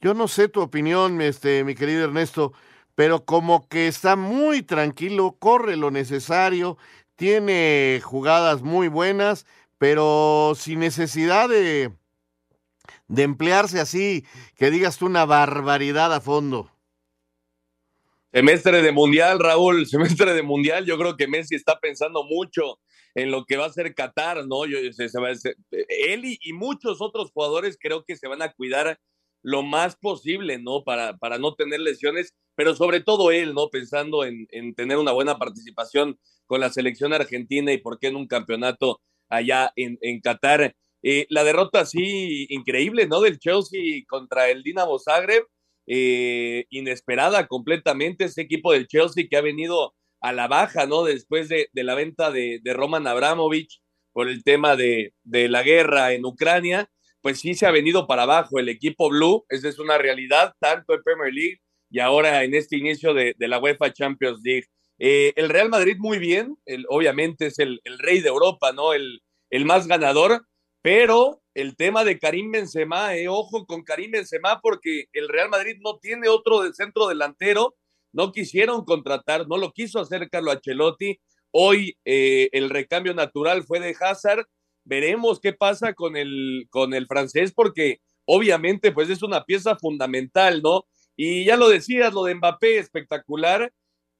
yo no sé tu opinión, este, mi querido Ernesto, pero como que está muy tranquilo, corre lo necesario, tiene jugadas muy buenas, pero sin necesidad de, de emplearse así, que digas tú una barbaridad a fondo. Semestre de mundial, Raúl, *laughs* semestre de mundial. Yo creo que Messi está pensando mucho en lo que va a ser Qatar, ¿no? Yo, él y, muchos otros jugadores creo que se van a cuidar lo más posible, ¿no? Para, para no tener lesiones, pero sobre todo él, ¿no? Pensando en, tener una buena participación con la selección argentina y por qué en un campeonato allá en, en Qatar. Eh, la derrota así increíble, ¿no? Del Chelsea contra el Dinamo Zagreb, eh, inesperada completamente ese equipo del Chelsea que ha venido a la baja, ¿no? Después de, la venta de, Roman Abramovich por el tema de, la guerra en Ucrania, pues sí se ha venido para abajo el equipo blue, esa es una realidad, tanto en Premier League y ahora en este inicio de, la UEFA Champions League. Eh, el Real Madrid muy bien, obviamente es el, rey de Europa, ¿no? El, más ganador, pero el tema de Karim Benzema, eh, ojo con Karim Benzema porque el Real Madrid no tiene otro de centro delantero, no quisieron contratar, no lo quiso hacer Carlo Ancelotti. Hoy eh, el recambio natural fue de Hazard. Veremos qué pasa con el, con el francés porque obviamente pues es una pieza fundamental, ¿no? Y ya lo decías, lo de Mbappé espectacular.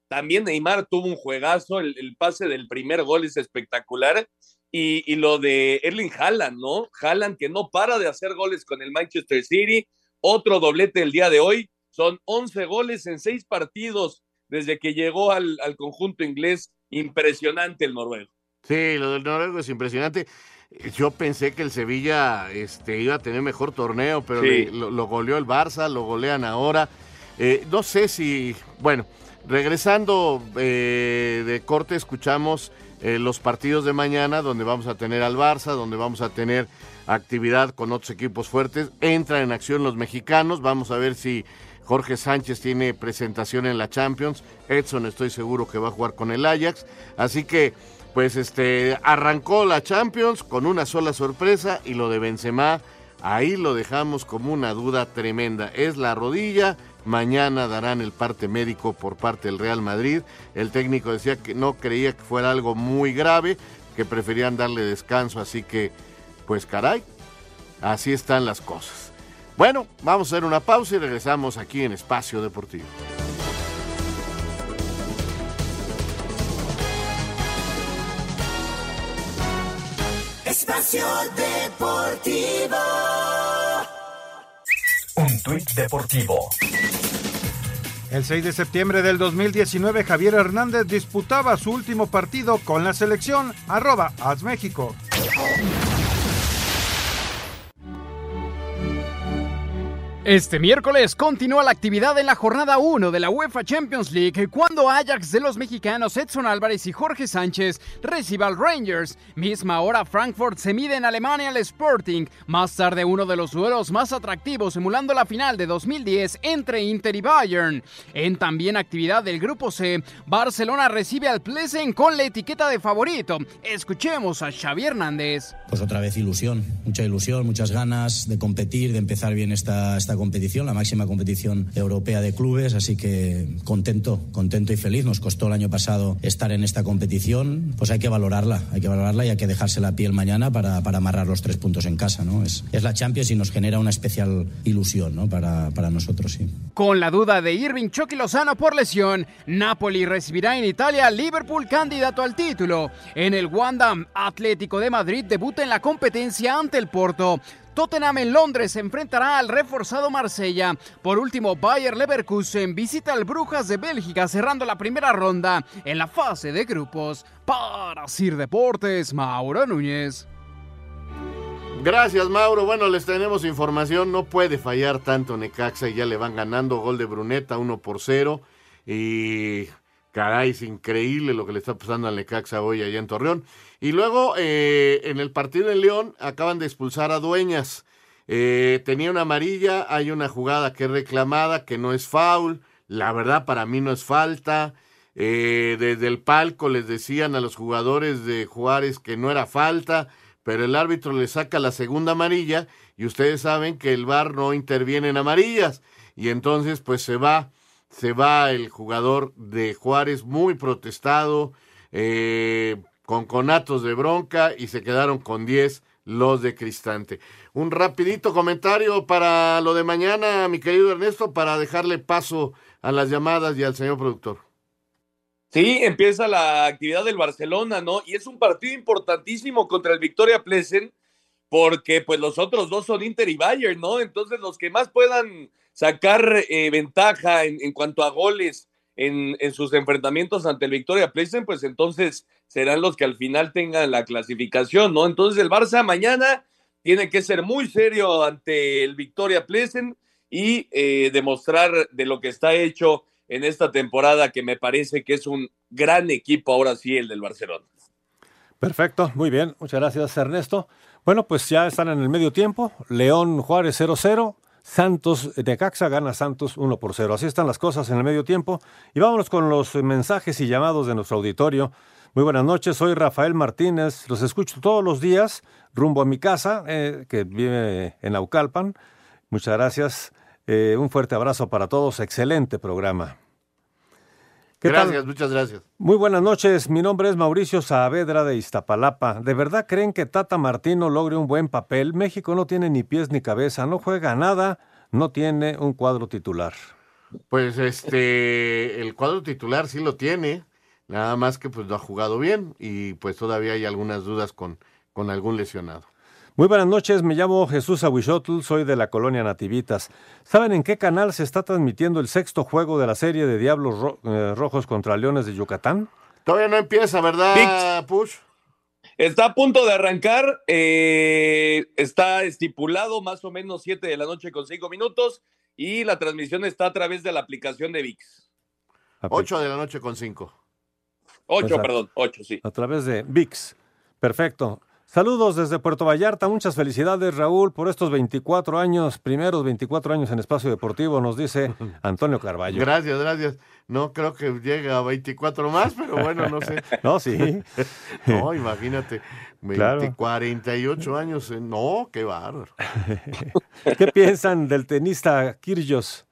También Neymar tuvo un juegazo, el, pase del primer gol es espectacular y, lo de Erling Haaland, ¿no? Haaland que no para de hacer goles con el Manchester City. Otro doblete el día de hoy. Son 11 goles en 6 partidos desde que llegó al, conjunto inglés. Impresionante el noruego. Sí, lo del noruego es impresionante. Yo pensé que el Sevilla este, iba a tener mejor torneo, pero lo, goleó el Barça, lo golean ahora. Eh, no sé si, bueno, regresando eh, de corte, escuchamos eh, los partidos de mañana, donde vamos a tener al Barça, donde vamos a tener actividad con otros equipos fuertes. Entran en acción los mexicanos, vamos a ver si Jorge Sánchez tiene presentación en la Champions. Edson estoy seguro que va a jugar con el Ajax. Así que, pues este, arrancó la Champions con una sola sorpresa y lo de Benzema, ahí lo dejamos como una duda tremenda. Es la rodilla Mañana darán el parte médico por parte del Real Madrid. El técnico decía que no creía que fuera algo muy grave, que preferían darle descanso, así que, pues caray, así están las cosas. Bueno, vamos a hacer una pausa y regresamos aquí en Espacio Deportivo. Espacio Deportivo. Un tuit deportivo. El 6 de septiembre del 2019, Javier Hernández disputaba su último partido con la selección arroba México. Este miércoles continúa la actividad en la jornada 1 de la UEFA Champions League cuando Ajax de los mexicanos Edson Álvarez y Jorge Sánchez reciba al Rangers. Misma hora Frankfurt se mide en Alemania al Sporting. Más tarde uno de los duelos más atractivos emulando la final de 2010 entre Inter y Bayern. En también actividad del grupo C, Barcelona recibe al Plesen con la etiqueta de favorito. Escuchemos a Xavi Hernández. Pues otra vez ilusión, mucha ilusión, muchas ganas de competir, de empezar bien esta competición, la máxima competición europea de clubes, así que contento, contento y feliz. Nos costó el año pasado estar en esta competición, pues hay que valorarla, hay que valorarla y hay que dejarse la piel mañana para, para amarrar los tres puntos en casa, ¿no? Es, es la Champions y nos genera una especial ilusión, ¿no? Para, para nosotros, sí. Con la duda de Irving Chucky Lozano por lesión, Napoli recibirá en Italia Liverpool candidato al título. En el Wanda, Atlético de Madrid debuta en la competencia ante el Porto. Tottenham en Londres se enfrentará al reforzado Marsella. Por último, Bayer Leverkusen visita al Brujas de Bélgica cerrando la primera ronda en la fase de grupos. Para Sir Deportes, Mauro Núñez. Gracias, Mauro. Bueno, les tenemos información. No puede fallar tanto Necaxa y ya le van ganando. Gol de Bruneta, 1 por 0. Y caray, es increíble lo que le está pasando al Necaxa hoy allá en Torreón. Y luego, eh, en el partido en León, acaban de expulsar a Dueñas. Eh, tenía una amarilla, hay una jugada que es reclamada, que no es foul. La verdad, para mí no es falta. Eh, desde el palco les decían a los jugadores de Juárez que no era falta, pero el árbitro le saca la segunda amarilla y ustedes saben que el VAR no interviene en amarillas. Y entonces, pues se va se va el jugador de Juárez muy protestado, eh, con conatos de bronca y se quedaron con 10 los de Cristante. Un rapidito comentario para lo de mañana, mi querido Ernesto, para dejarle paso a las llamadas y al señor productor. Sí, empieza la actividad del Barcelona, ¿no? Y es un partido importantísimo contra el Victoria Plesen, porque pues los otros dos son Inter y Bayern, ¿no? Entonces los que más puedan sacar eh, ventaja en, cuanto a goles en, en, sus enfrentamientos ante el Victoria Plesen, pues entonces serán los que al final tengan la clasificación, ¿no? Entonces el Barça mañana tiene que ser muy serio ante el Victoria Plesen y eh, demostrar de lo que está hecho en esta temporada, que me parece que es un gran equipo ahora sí el del Barcelona. Perfecto, muy bien, muchas gracias Ernesto. Bueno, pues ya están en el medio tiempo, León Juárez 0-0, Santos de Caxa gana Santos 1 por 0. Así están las cosas en el medio tiempo. Y vámonos con los mensajes y llamados de nuestro auditorio. Muy buenas noches, soy Rafael Martínez, los escucho todos los días rumbo a mi casa, eh, que vive en Aucalpan. Muchas gracias. Eh, un fuerte abrazo para todos. Excelente programa. Gracias, muchas gracias. Muy buenas noches. Mi nombre es Mauricio Saavedra de Iztapalapa. ¿De verdad creen que Tata Martino logre un buen papel? México no tiene ni pies ni cabeza, no juega nada, no tiene un cuadro titular. Pues este, el cuadro titular sí lo tiene, nada más que pues no ha jugado bien y pues todavía hay algunas dudas con, con algún lesionado. Muy buenas noches, me llamo Jesús Aguishotl, soy de la colonia Nativitas. ¿Saben en qué canal se está transmitiendo el sexto juego de la serie de Diablos Ro eh, Rojos contra Leones de Yucatán? Todavía no empieza, ¿verdad, Push? Está a punto de arrancar, eh, está estipulado más o menos 7 de la noche con 5 minutos y la transmisión está a través de la aplicación de VIX. 8 de la noche con 5. 8, pues perdón, 8, sí. A través de VIX. Perfecto. Saludos desde Puerto Vallarta, muchas felicidades Raúl por estos 24 años, primeros 24 años en espacio deportivo, nos dice *laughs* Antonio Carballo. Gracias, gracias. No creo que llegue a 24 más, pero bueno, no sé. *laughs* no, sí. *laughs* no, imagínate, 20, 48 años, no, qué bárbaro. ¿Qué piensan del tenista Kirgios?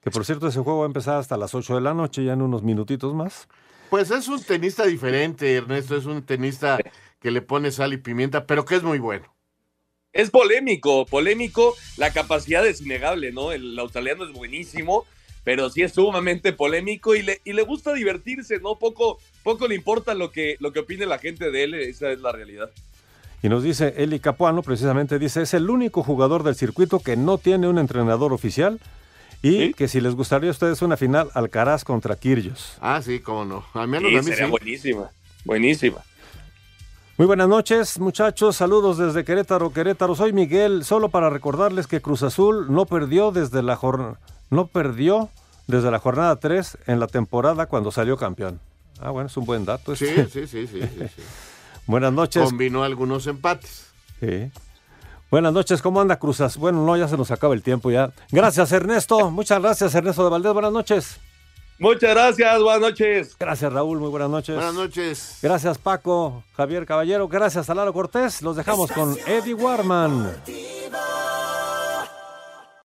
Que por cierto ese juego va a empezar hasta las 8 de la noche, ya en unos minutitos más. Pues es un tenista diferente, Ernesto, es un tenista que le pone sal y pimienta, pero que es muy bueno. Es polémico, polémico, la capacidad es innegable, ¿no? El australiano es buenísimo, pero sí es sumamente polémico y le, y le gusta divertirse, ¿no? Poco, poco le importa lo que, lo que opine la gente de él, esa es la realidad. Y nos dice Eli Capuano, precisamente dice, es el único jugador del circuito que no tiene un entrenador oficial y que si les gustaría a ustedes una final Alcaraz contra Kirgios. Ah, sí, cómo no. Al menos sí, a mí sería sí. buenísima, buenísima. Muy buenas noches, muchachos. Saludos desde Querétaro, Querétaro. Soy Miguel. Solo para recordarles que Cruz Azul no perdió desde la jornada no perdió desde la jornada 3 en la temporada cuando salió campeón. Ah, bueno, es un buen dato. Sí, Este. sí, sí, sí, sí, sí. *laughs* Buenas noches. Combinó algunos empates. Sí. Buenas noches, ¿cómo anda Cruzas? Bueno, no, ya se nos acaba el tiempo ya. Gracias, Ernesto. Muchas gracias, Ernesto de Valdés. Buenas noches. Muchas gracias, buenas noches. Gracias, Raúl, muy buenas noches. Buenas noches. Gracias, Paco, Javier Caballero. Gracias a Lalo Cortés. Los dejamos con Eddie Warman.